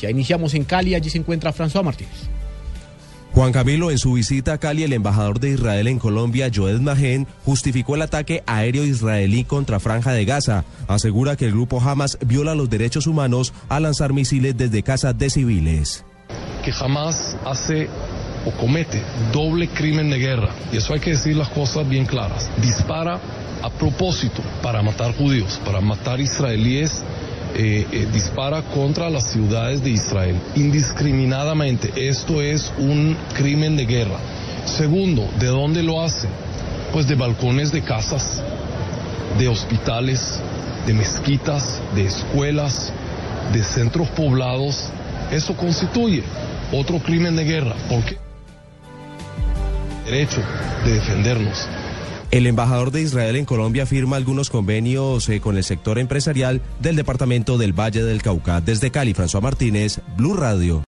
noticia. Iniciamos en Cali, allí se encuentra François Martínez. Juan Camilo, en su visita a Cali, el embajador de Israel en Colombia, Joed Mahen, justificó el ataque aéreo israelí contra Franja de Gaza. Asegura que el grupo Hamas viola los derechos humanos al lanzar misiles desde casas de civiles. Que Hamas hace o comete doble crimen de guerra, y eso hay que decir las cosas bien claras. Dispara a propósito para matar judíos, para matar israelíes eh, eh, dispara contra las ciudades de Israel indiscriminadamente. Esto es un crimen de guerra. Segundo, ¿de dónde lo hace? Pues de balcones de casas, de hospitales, de mezquitas, de escuelas, de centros poblados. Eso constituye otro crimen de guerra. ¿Por qué? Derecho de defendernos. El embajador de Israel en Colombia firma algunos convenios eh, con el sector empresarial del departamento del Valle del Cauca. Desde Cali, François Martínez, Blue Radio.